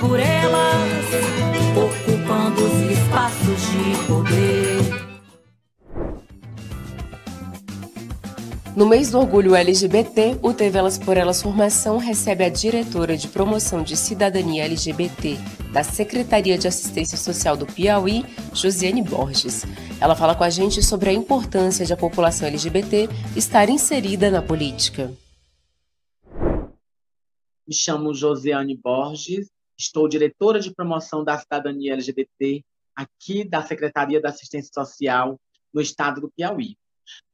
por elas, ocupando os espaços de poder. No mês do orgulho LGBT, o TV Elas por Elas Formação recebe a diretora de promoção de cidadania LGBT da Secretaria de Assistência Social do Piauí, Josiane Borges. Ela fala com a gente sobre a importância de a população LGBT estar inserida na política. Me chamo Josiane Borges, Estou diretora de promoção da cidadania LGBT aqui da Secretaria da Assistência Social no estado do Piauí.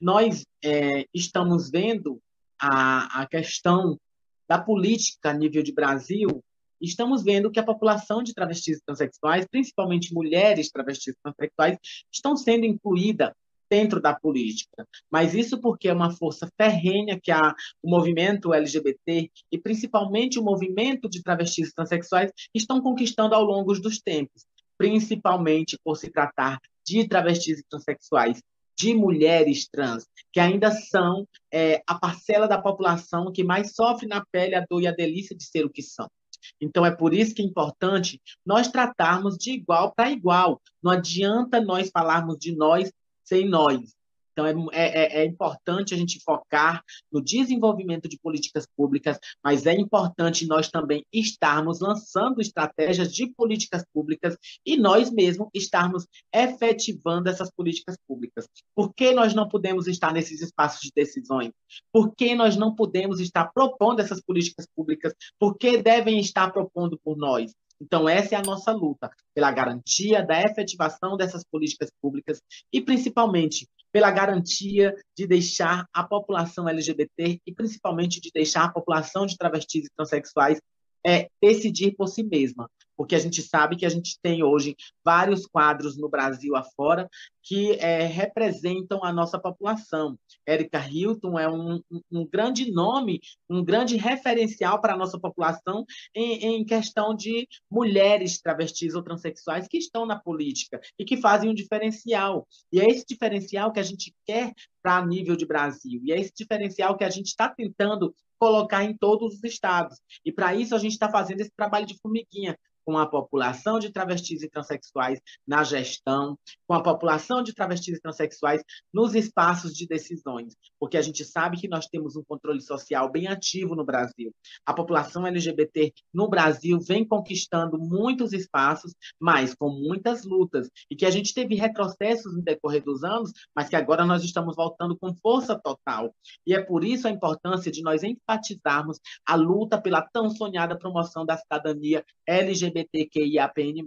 Nós é, estamos vendo a, a questão da política a nível de Brasil, estamos vendo que a população de travestis e transexuais, principalmente mulheres travestis e transexuais, estão sendo incluída dentro da política. Mas isso porque é uma força ferrenha que a, o movimento LGBT e principalmente o movimento de travestis e transexuais estão conquistando ao longo dos tempos, principalmente por se tratar de travestis e transexuais, de mulheres trans, que ainda são é, a parcela da população que mais sofre na pele a dor e a delícia de ser o que são. Então, é por isso que é importante nós tratarmos de igual para igual. Não adianta nós falarmos de nós sem nós. Então, é, é, é, importante a gente focar no desenvolvimento de políticas públicas, mas é importante nós também estarmos lançando estratégias de políticas públicas e nós mesmos estarmos efetivando essas políticas públicas. Por que nós não podemos estar nesses espaços de decisões? Por que nós não podemos estar propondo essas políticas públicas? Por que devem estar propondo por nós? Então, essa é a nossa luta pela garantia da efetivação dessas políticas públicas e, principalmente, pela garantia de deixar a população LGBT e, principalmente, de deixar a população de travestis e transexuais é, decidir por si mesma porque a gente sabe que a gente tem hoje vários quadros no Brasil afora que é, representam a nossa população. Érica Hilton é um, um, grande nome, um grande referencial para a nossa população em, em, questão de mulheres travestis ou transexuais que estão na política e que fazem um diferencial. E é esse diferencial que a gente quer para nível de Brasil. E é esse diferencial que a gente está tentando colocar em todos os estados. E para isso a gente está fazendo esse trabalho de formiguinha, com a população de travestis e transexuais na gestão, com a população de travestis e transexuais nos espaços de decisões, porque a gente sabe que nós temos um controle social bem ativo no Brasil. A população LGBT no Brasil vem conquistando muitos espaços, mas com muitas lutas, e que a gente teve retrocessos no decorrer dos anos, mas que agora nós estamos voltando com força total. E é por isso a importância de nós enfatizarmos a luta pela tão sonhada promoção da cidadania LGBT LGBTQIAPN+.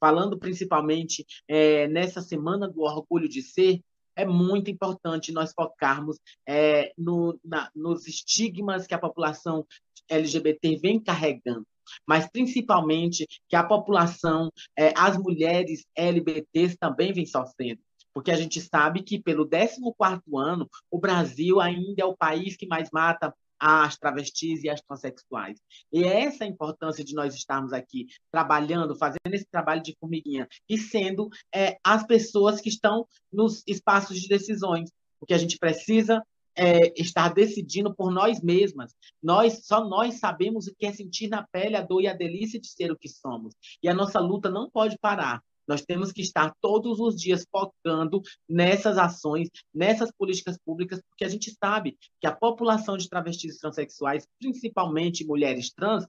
Falando principalmente é, nessa semana do orgulho de ser, é muito importante nós focarmos é, no, na, nos estigmas que a população LGBT vem carregando, mas principalmente que a população, é, as mulheres LGBTs também vem sofrendo. Porque a gente sabe que, pelo 14º ano, o Brasil ainda é o país que mais mata as travestis e as transexuais. E é essa a importância de nós estarmos aqui trabalhando, fazendo esse trabalho de formiguinha e sendo é, as pessoas que estão nos espaços de decisões, porque a gente precisa é, estar decidindo por nós mesmas. Nós só nós sabemos o que é sentir na pele a dor e a delícia de ser o que somos. E a nossa luta não pode parar. Nós temos que estar todos os dias focando nessas ações, nessas políticas públicas, porque a gente sabe que a população de travestis transexuais, principalmente mulheres trans,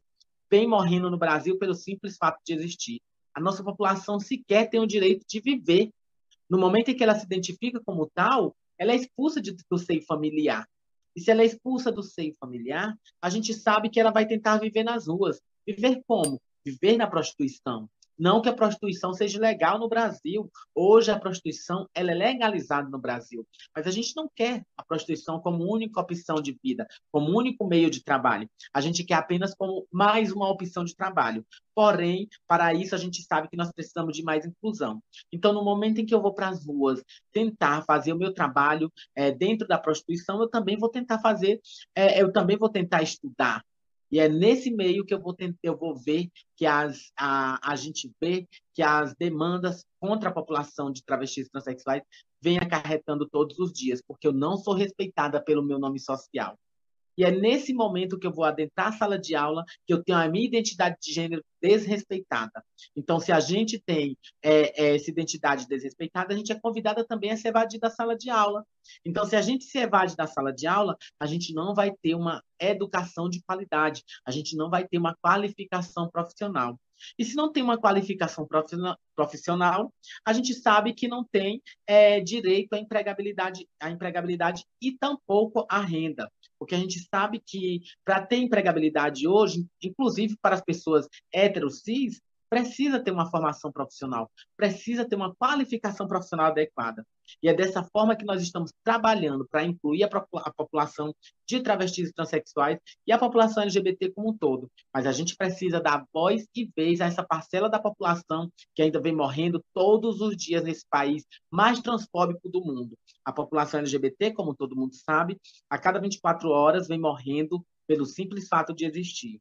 vem morrendo no Brasil pelo simples fato de existir. A nossa população sequer tem o direito de viver. No momento em que ela se identifica como tal, ela é expulsa de, do seio familiar. E se ela é expulsa do seio familiar, a gente sabe que ela vai tentar viver nas ruas. Viver como? Viver na prostituição. Não que a prostituição seja legal no Brasil. Hoje a prostituição ela é legalizada no Brasil. Mas a gente não quer a prostituição como única opção de vida, como único meio de trabalho. A gente quer apenas como mais uma opção de trabalho. Porém, para isso a gente sabe que nós precisamos de mais inclusão. Então, no momento em que eu vou para as ruas tentar fazer o meu trabalho é, dentro da prostituição, eu também vou tentar fazer, é, eu também vou tentar estudar, e é nesse meio que eu vou, tentar, eu vou ver que as, a, a gente vê que as demandas contra a população de travestis e transexuais vêm acarretando todos os dias, porque eu não sou respeitada pelo meu nome social. E é nesse momento que eu vou adentrar a sala de aula que eu tenho a minha identidade de gênero desrespeitada. Então, se a gente tem é, é, essa identidade desrespeitada, a gente é convidada também a se evadir da sala de aula. Então, se a gente se evade da sala de aula, a gente não vai ter uma educação de qualidade, a gente não vai ter uma qualificação profissional. E se não tem uma qualificação profissional, a gente sabe que não tem é, direito à empregabilidade, à empregabilidade e tampouco à renda. Porque a gente sabe que para ter empregabilidade hoje, inclusive para as pessoas hétero cis, precisa ter uma formação profissional, precisa ter uma qualificação profissional adequada. E é dessa forma que nós estamos trabalhando para incluir a, a, população de travestis e transexuais e a população LGBT como um todo. Mas a gente precisa dar voz e vez a essa parcela da população que ainda vem morrendo todos os dias nesse país mais transfóbico do mundo. A população LGBT, como todo mundo sabe, a cada 24 horas vem morrendo pelo simples fato de existir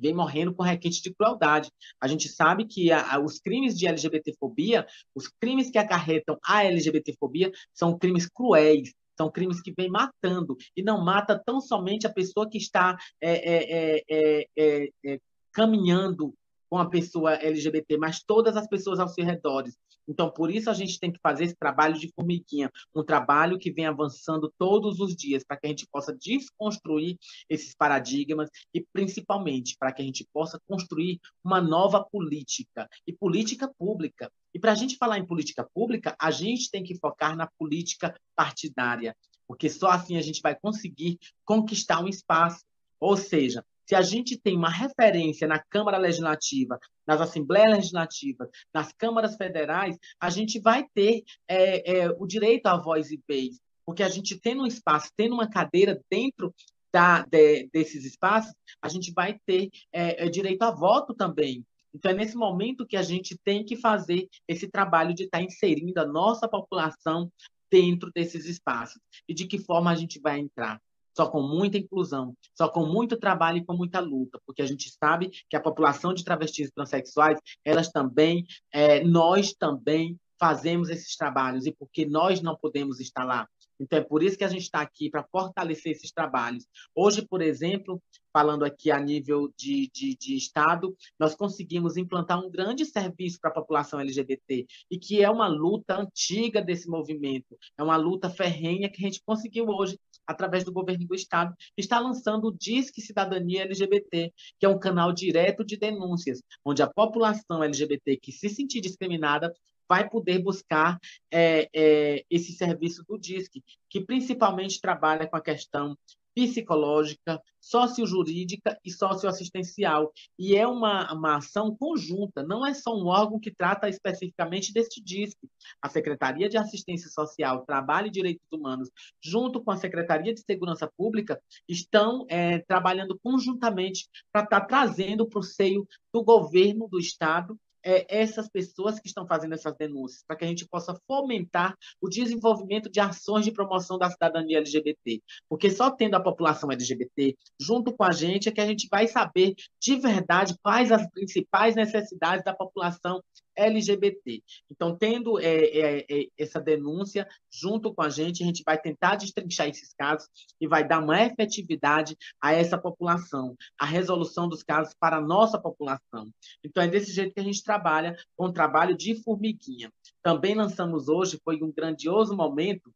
vem morrendo com requinte de crueldade. A gente sabe que a, a, os crimes de LGBTfobia, os crimes que acarretam a LGBTfobia, são crimes cruéis, são crimes que vêm matando, e não mata tão somente a pessoa que está é, é, é, caminhando com a pessoa LGBT, mas todas as pessoas ao seu redor. Então, por isso a gente tem que fazer esse trabalho de formiguinha, um trabalho que vem avançando todos os dias, para que a gente possa desconstruir esses paradigmas e, principalmente, para que a gente possa construir uma nova política e política pública. E para a gente falar em política pública, a gente tem que focar na política partidária, porque só assim a gente vai conseguir conquistar um espaço. Ou seja, se a gente tem uma referência na Câmara Legislativa, nas Assembleias Legislativas, nas câmaras federais, a gente vai ter é, é, o direito à voz e vez, porque a gente tendo um espaço, tendo uma cadeira dentro da, de, desses espaços, a gente vai ter é, é direito a voto também. Então, é nesse momento que a gente tem que fazer esse trabalho de estar inserindo a nossa população dentro desses espaços. E de que forma a gente vai entrar? Só com muita inclusão, só com muito trabalho e com muita luta, porque a gente sabe que a população de travestis e transexuais, elas também, é, nós também fazemos esses trabalhos e porque nós não podemos estar lá. Então, é por isso que a gente está aqui, para fortalecer esses trabalhos. Hoje, por exemplo, falando aqui a nível de, de, de, Estado, nós conseguimos implantar um grande serviço para a população LGBT, e que é uma luta antiga desse movimento, é uma luta ferrenha que a gente conseguiu hoje, através do governo do Estado, está lançando o Disque Cidadania LGBT, que é um canal direto de denúncias, onde a população LGBT que se sentir discriminada vai poder buscar é, é, esse serviço do DISC, que principalmente trabalha com a questão psicológica, sociojurídica e socioassistencial. E é uma, uma ação conjunta, não é só um órgão que trata especificamente deste DISC. A Secretaria de Assistência Social, Trabalho e Direitos Humanos, junto com a Secretaria de Segurança Pública, estão é, trabalhando conjuntamente para estar tá trazendo para o seio do governo do Estado é, essas pessoas que estão fazendo essas denúncias, para que a gente possa fomentar o desenvolvimento de ações de promoção da cidadania LGBT. Porque só tendo a população LGBT junto com a gente é que a gente vai saber de verdade quais as principais necessidades da população LGBT. Então, tendo é, é, é, essa denúncia junto com a gente, a gente vai tentar destrinchar esses casos e vai dar uma efetividade a essa população, a resolução dos casos para a nossa população. Então, é desse jeito que a gente trabalha, com um trabalho de formiguinha. Também lançamos hoje, foi um grandioso momento,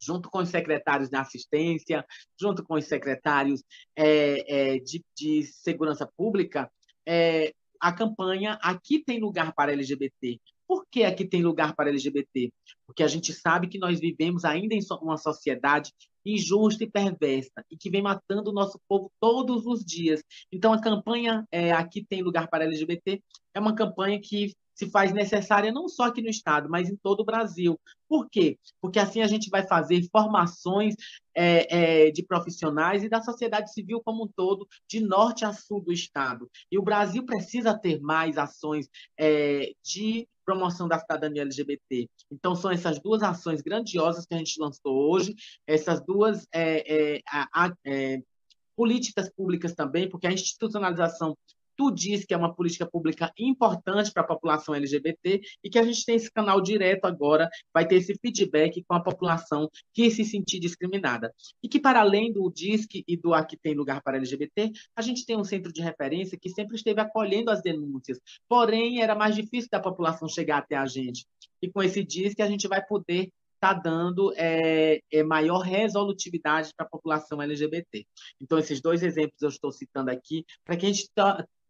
junto com os secretários de assistência, junto com os secretários é, é, de, de, segurança pública, é, a campanha Aqui tem lugar para LGBT. Por que aqui tem lugar para LGBT? Porque a gente sabe que nós vivemos ainda em uma sociedade injusta e perversa e que vem matando o nosso povo todos os dias. Então, a campanha é, Aqui tem lugar para LGBT é uma campanha que se faz necessária não só aqui no Estado, mas em todo o Brasil. Por quê? Porque assim a gente vai fazer formações é, é, de profissionais e da sociedade civil como um todo, de norte a sul do Estado. E o Brasil precisa ter mais ações é, de promoção da cidadania LGBT. Então, são essas duas ações grandiosas que a gente lançou hoje, essas duas é, é, é, políticas públicas também, porque a institucionalização tu diz que é uma política pública importante para a população LGBT e que a gente tem esse canal direto agora, vai ter esse feedback com a população que se sentir discriminada. E que, para além do DISC e do Aqui Tem Lugar para LGBT, a gente tem um centro de referência que sempre esteve acolhendo as denúncias, porém era mais difícil da população chegar até a gente. E com esse DISC a gente vai poder está dando é, é, maior resolutividade para a população LGBT. Então, esses dois exemplos eu estou citando aqui, para que a gente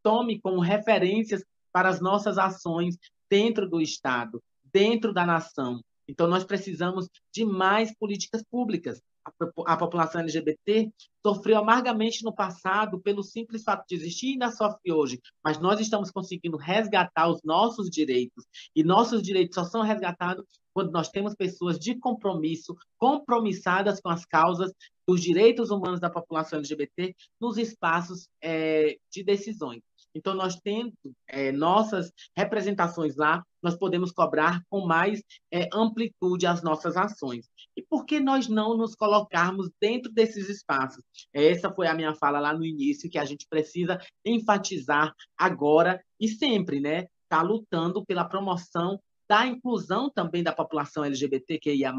tome como referências para as nossas ações dentro do Estado, dentro da nação. Então, nós precisamos de mais políticas públicas. A, a população LGBT sofreu amargamente no passado pelo simples fato de existir e ainda sofre hoje, mas nós estamos conseguindo resgatar os nossos direitos. E nossos direitos só são resgatados quando nós temos pessoas de compromisso, compromissadas com as causas dos direitos humanos da população LGBT nos espaços é, de decisões. Então, nós tendo é, nossas representações lá, nós podemos cobrar com mais é, amplitude as nossas ações. E por que nós não nos colocarmos dentro desses espaços? Essa foi a minha fala lá no início, que a gente precisa enfatizar agora e sempre, né? Está lutando pela promoção da inclusão também da população LGBTQIA+,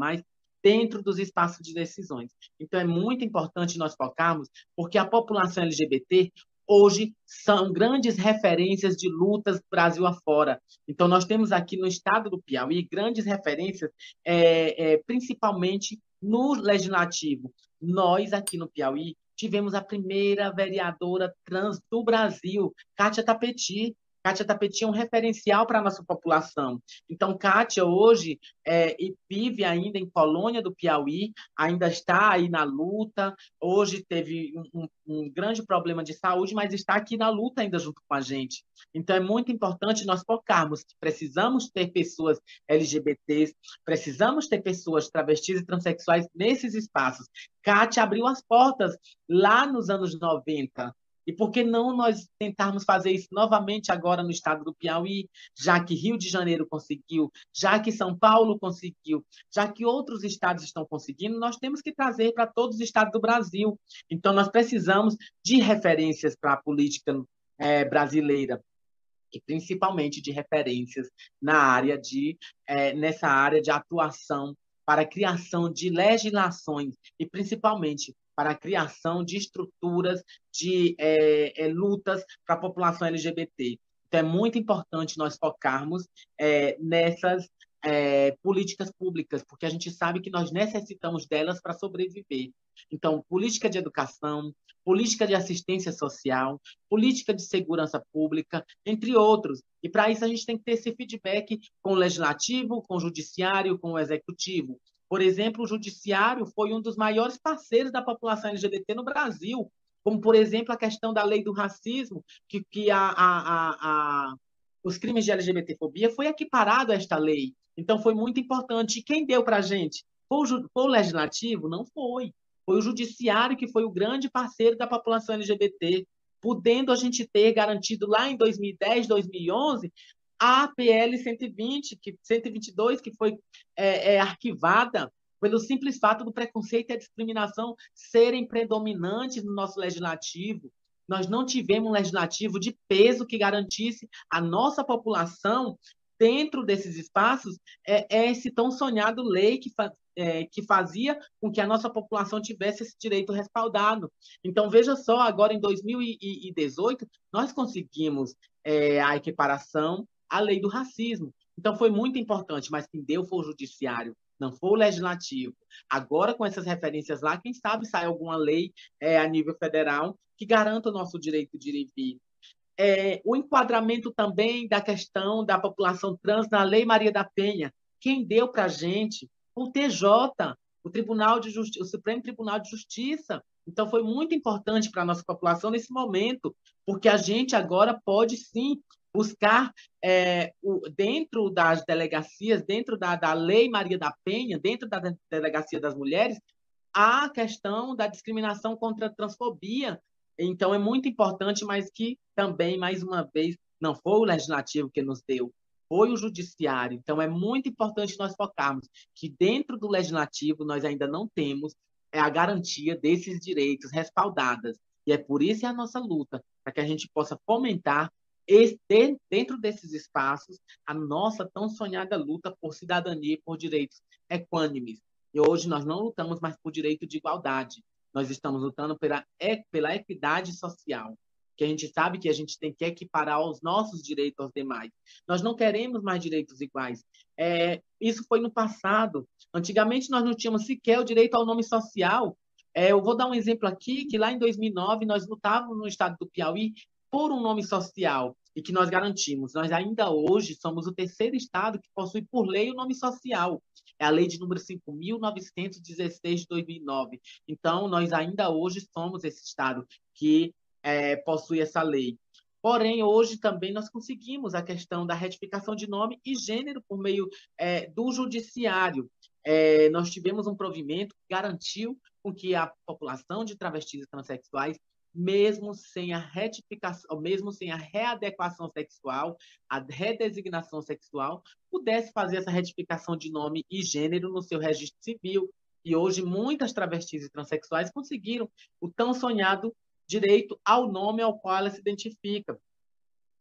dentro dos espaços de decisões. Então, é muito importante nós focarmos, porque a população LGBT hoje são grandes referências de lutas Brasil afora. Então, nós temos aqui no estado do Piauí grandes referências, é, é, principalmente no legislativo. Nós, aqui no Piauí, tivemos a primeira vereadora trans do Brasil, Kátia Tapeti, Kátia Tapeti é um referencial para a nossa população. Então, Kátia hoje é, vive ainda em Colônia do Piauí, ainda está aí na luta. Hoje teve um, um, grande problema de saúde, mas está aqui na luta ainda junto com a gente. Então, é muito importante nós focarmos que precisamos ter pessoas LGBTs, precisamos ter pessoas travestis e transexuais nesses espaços. Kátia abriu as portas lá nos anos 90 e por que não nós tentarmos fazer isso novamente agora no estado do Piauí, já que Rio de Janeiro conseguiu, já que São Paulo conseguiu, já que outros estados estão conseguindo, nós temos que trazer para todos os estados do Brasil. Então, nós precisamos de referências para a política é, brasileira e principalmente de referências na área de é, nessa área de atuação para a criação de legislações e principalmente para a criação de estruturas de é, é, lutas para a população LGBT. Então, é muito importante nós focarmos é, nessas é, políticas públicas, porque a gente sabe que nós necessitamos delas para sobreviver. Então, política de educação, política de assistência social, política de segurança pública, entre outros. E para isso a gente tem que ter esse feedback com o legislativo, com o judiciário, com o executivo. Por exemplo, o judiciário foi um dos maiores parceiros da população LGBT no Brasil, como, por exemplo, a questão da lei do racismo, que, que a, a, a, os crimes de LGBTfobia foi equiparado a esta lei. Então, foi muito importante. E quem deu para a gente? Foi o, foi o legislativo? Não foi. Foi o judiciário que foi o grande parceiro da população LGBT, podendo a gente ter garantido lá em 2010, 2011, a PL 120, que, 122, que foi é, é, arquivada pelo simples fato do preconceito e a discriminação serem predominantes no nosso legislativo. Nós não tivemos um legislativo de peso que garantisse a nossa população dentro desses espaços é, é esse tão sonhado lei que, fa, é, que fazia com que a nossa população tivesse esse direito respaldado. Então, veja só, agora em 2018, nós conseguimos é, a equiparação à lei do racismo. Então, foi muito importante, mas quem deu foi o judiciário, não foi o legislativo. Agora, com essas referências lá, quem sabe sai alguma lei é, a nível federal que garanta o nosso direito de ir e vir é, o enquadramento também da questão da população trans na Lei Maria da Penha. Quem deu para a gente? O TJ, o Tribunal de Justiça, o Supremo Tribunal de Justiça. Então, foi muito importante para a nossa população nesse momento, porque a gente agora pode sim buscar é, o, dentro das delegacias, dentro da, da Lei Maria da Penha, dentro da Delegacia das Mulheres, a questão da discriminação contra a transfobia, então, é muito importante, mas que também, mais uma vez, não foi o legislativo que nos deu, foi o judiciário. Então, é muito importante nós focarmos que dentro do legislativo nós ainda não temos é, a garantia desses direitos respaldadas. E é por isso é a nossa luta, para que a gente possa fomentar dentro desses espaços a nossa tão sonhada luta por cidadania e por direitos equânimes. E hoje nós não lutamos mais por direito de igualdade, nós estamos lutando pela, pela equidade social, que a gente sabe que a gente tem que equiparar os nossos direitos aos demais. Nós não queremos mais direitos iguais. É, isso foi no passado. Antigamente, nós não tínhamos sequer o direito ao nome social. É, eu vou dar um exemplo aqui, que lá em 2009, nós lutávamos no estado do Piauí por um nome social e que nós garantimos. Nós ainda hoje somos o terceiro estado que possui por lei o nome social. É a lei de número 5.916 de 2009. Então, nós ainda hoje somos esse estado que é, possui essa lei. Porém, hoje também nós conseguimos a questão da retificação de nome e gênero por meio é, do judiciário. É, nós tivemos um provimento que garantiu com que a população de travestis e transexuais mesmo sem a retificação, mesmo sem a readequação sexual, a redesignação sexual, pudesse fazer essa retificação de nome e gênero no seu registro civil. E hoje muitas travestis e transexuais conseguiram o tão sonhado direito ao nome ao qual ela se identifica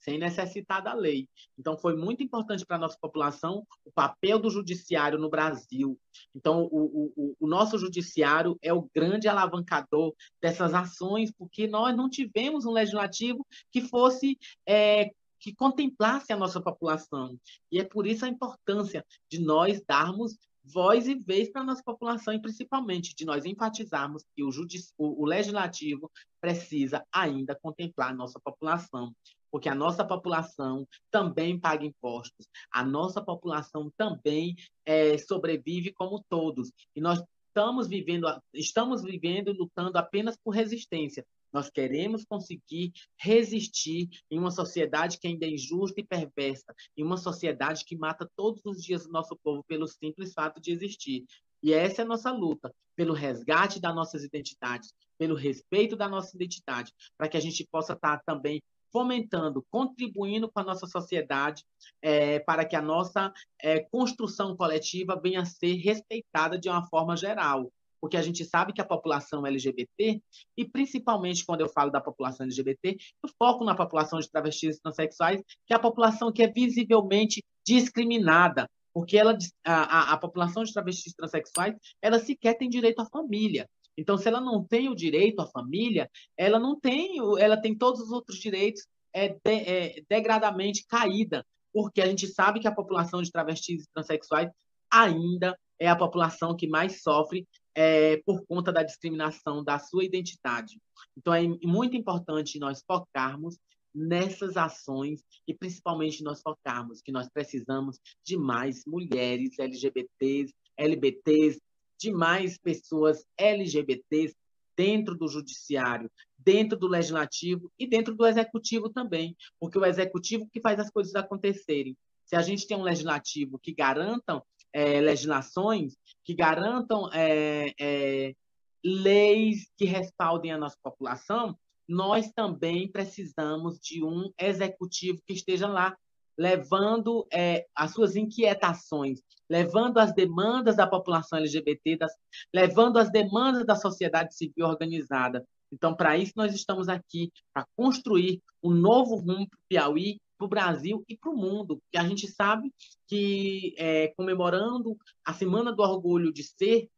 sem necessitar da lei. Então, foi muito importante para a nossa população o papel do judiciário no Brasil. Então, o, o, o, nosso judiciário é o grande alavancador dessas ações, porque nós não tivemos um legislativo que fosse. É, que contemplasse a nossa população. E é por isso a importância de nós darmos voz e vez para a nossa população e principalmente de nós enfatizarmos que o, o, o legislativo precisa ainda contemplar a nossa população porque a nossa população também paga impostos, a nossa população também é, sobrevive como todos, e nós estamos vivendo, estamos vivendo lutando apenas por resistência. Nós queremos conseguir resistir em uma sociedade que ainda é injusta e perversa, em uma sociedade que mata todos os dias o nosso povo pelo simples fato de existir. E essa é a nossa luta, pelo resgate das nossas identidades, pelo respeito da nossa identidade, para que a gente possa estar também fomentando, contribuindo com a nossa sociedade é, para que a nossa é, construção coletiva venha a ser respeitada de uma forma geral. Porque a gente sabe que a população LGBT, e principalmente quando eu falo da população LGBT, eu foco na população de travestis e transexuais, que é a população que é visivelmente discriminada, porque ela, a, a, a população de travestis e transexuais, ela sequer tem direito à família. Então, se ela não tem o direito à família, ela não tem, ela tem todos os outros direitos é, de, é, degradamente caída, porque a gente sabe que a população de travestis e transexuais ainda é a população que mais sofre é, por conta da discriminação da sua identidade. Então, é muito importante nós focarmos nessas ações e principalmente nós focarmos que nós precisamos de mais mulheres LGBTs, LBTs, de mais pessoas LGBTs dentro do judiciário, dentro do legislativo e dentro do executivo também, porque o executivo que faz as coisas acontecerem. Se a gente tem um legislativo que garantam é, legislações, que garantam é, é, leis que respaldem a nossa população, nós também precisamos de um executivo que esteja lá levando é, as suas inquietações, levando as demandas da população LGBT, das, levando as demandas da sociedade civil organizada. Então, para isso, nós estamos aqui, para construir um novo rumo para o Piauí para o Brasil e para o mundo. que a gente sabe que é, comemorando a Semana do Orgulho de Ser,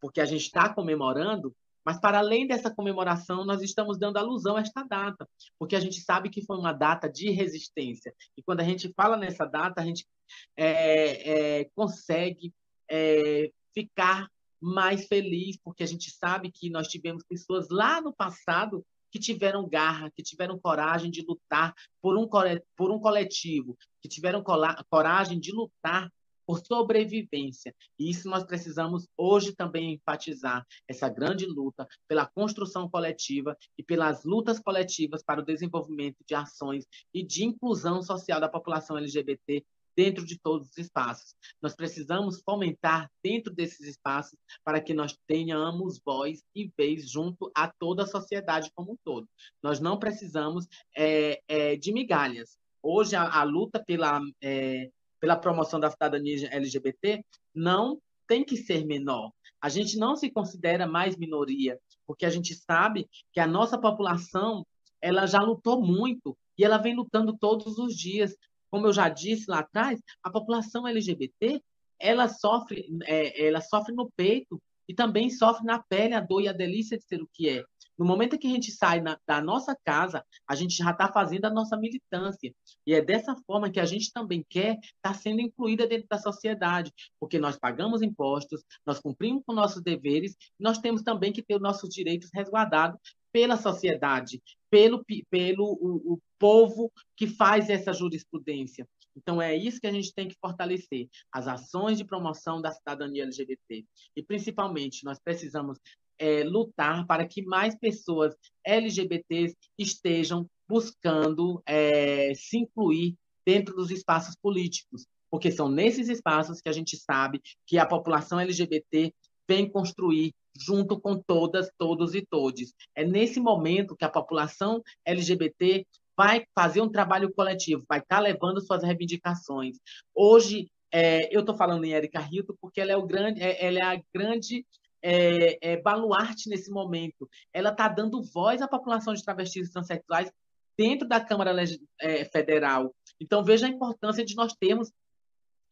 porque a gente está comemorando, mas para além dessa comemoração, nós estamos dando alusão a esta data, porque a gente sabe que foi uma data de resistência. E quando a gente fala nessa data, a gente é, é, consegue é, ficar mais feliz, porque a gente sabe que nós tivemos pessoas lá no passado que tiveram garra, que tiveram coragem de lutar por um, por um coletivo, que tiveram coragem de lutar por sobrevivência. E isso nós precisamos hoje também enfatizar essa grande luta pela construção coletiva e pelas lutas coletivas para o desenvolvimento de ações e de inclusão social da população LGBT dentro de todos os espaços. Nós precisamos fomentar dentro desses espaços para que nós tenhamos voz e vez junto a toda a sociedade como um todo. Nós não precisamos é, é, de migalhas. Hoje, a, a luta pela, é, pela promoção da cidadania LGBT não tem que ser menor. A gente não se considera mais minoria, porque a gente sabe que a nossa população ela já lutou muito e ela vem lutando todos os dias como eu já disse lá atrás, a população LGBT ela sofre, é, ela sofre no peito e também sofre na pele a dor e a delícia de ser o que é. No momento que a gente sai na, da nossa casa, a gente já está fazendo a nossa militância. E é dessa forma que a gente também quer estar tá sendo incluída dentro da sociedade, porque nós pagamos impostos, nós cumprimos com nossos deveres, nós temos também que ter os nossos direitos resguardados pela sociedade, pelo, pelo o, o povo que faz essa jurisprudência. Então, é isso que a gente tem que fortalecer, as ações de promoção da cidadania LGBT. E, principalmente, nós precisamos é, lutar para que mais pessoas LGBTs estejam buscando é, se incluir dentro dos espaços políticos, porque são nesses espaços que a gente sabe que a população LGBT vem construir junto com todas, todos e todes. É nesse momento que a população LGBT vai fazer um trabalho coletivo, vai estar tá levando suas reivindicações. Hoje, é, eu estou falando em Erika Hilton porque ela é, o grande, é, ela é a grande é, é, baluarte nesse momento. Ela está dando voz à população de travestis e transexuais dentro da Câmara é, Federal. Então, veja a importância de nós termos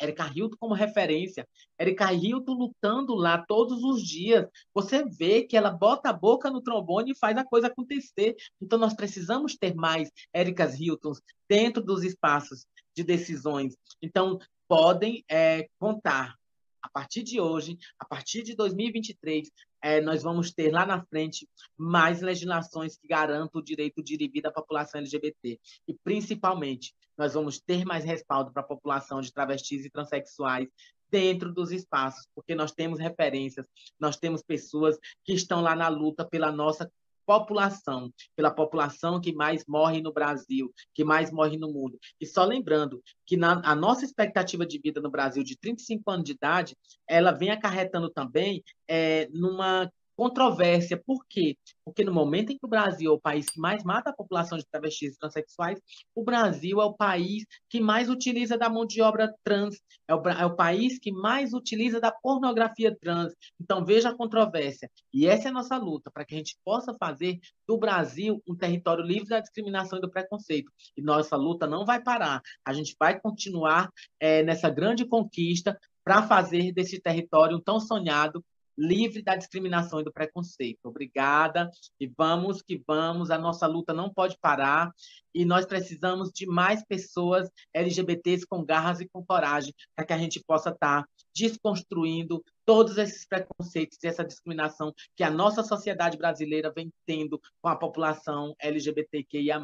Erika Hilton como referência. Erika Hilton lutando lá todos os dias. Você vê que ela bota a boca no trombone e faz a coisa acontecer. Então, nós precisamos ter mais Ericas Hiltons dentro dos espaços de decisões. Então, podem é, contar. A partir de hoje, a partir de 2023, é, nós vamos ter lá na frente mais legislações que garantam o direito de vir da população LGBT. E, principalmente, nós vamos ter mais respaldo para a população de travestis e transexuais dentro dos espaços, porque nós temos referências, nós temos pessoas que estão lá na luta pela nossa população, pela população que mais morre no Brasil, que mais morre no mundo. E só lembrando que na, a nossa expectativa de vida no Brasil de 35 anos de idade, ela vem acarretando também é, numa controvérsia. Por quê? Porque no momento em que o Brasil é o país que mais mata a população de travestis e transexuais, o Brasil é o país que mais utiliza da mão de obra trans, é o, é o país que mais utiliza da pornografia trans. Então, veja a controvérsia. E essa é a nossa luta, para que a gente possa fazer do Brasil um território livre da discriminação e do preconceito. E nossa luta não vai parar. A gente vai continuar é, nessa grande conquista para fazer desse território tão sonhado livre da discriminação e do preconceito. Obrigada e vamos que vamos. A nossa luta não pode parar e nós precisamos de mais pessoas LGBTs com garras e com coragem para que a gente possa estar tá desconstruindo todos esses preconceitos e essa discriminação que a nossa sociedade brasileira vem tendo com a população LGBTQIA+.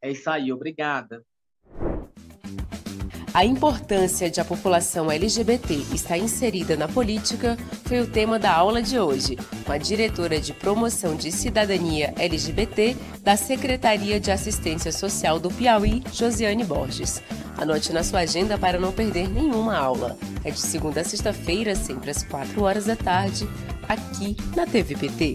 É isso aí, obrigada. A importância de a população LGBT estar inserida na política foi o tema da aula de hoje, com a diretora de Promoção de Cidadania LGBT da Secretaria de Assistência Social do Piauí, Josiane Borges. Anote na sua agenda para não perder nenhuma aula. É de segunda a sexta-feira, sempre às 4 horas da tarde, aqui na TVPT.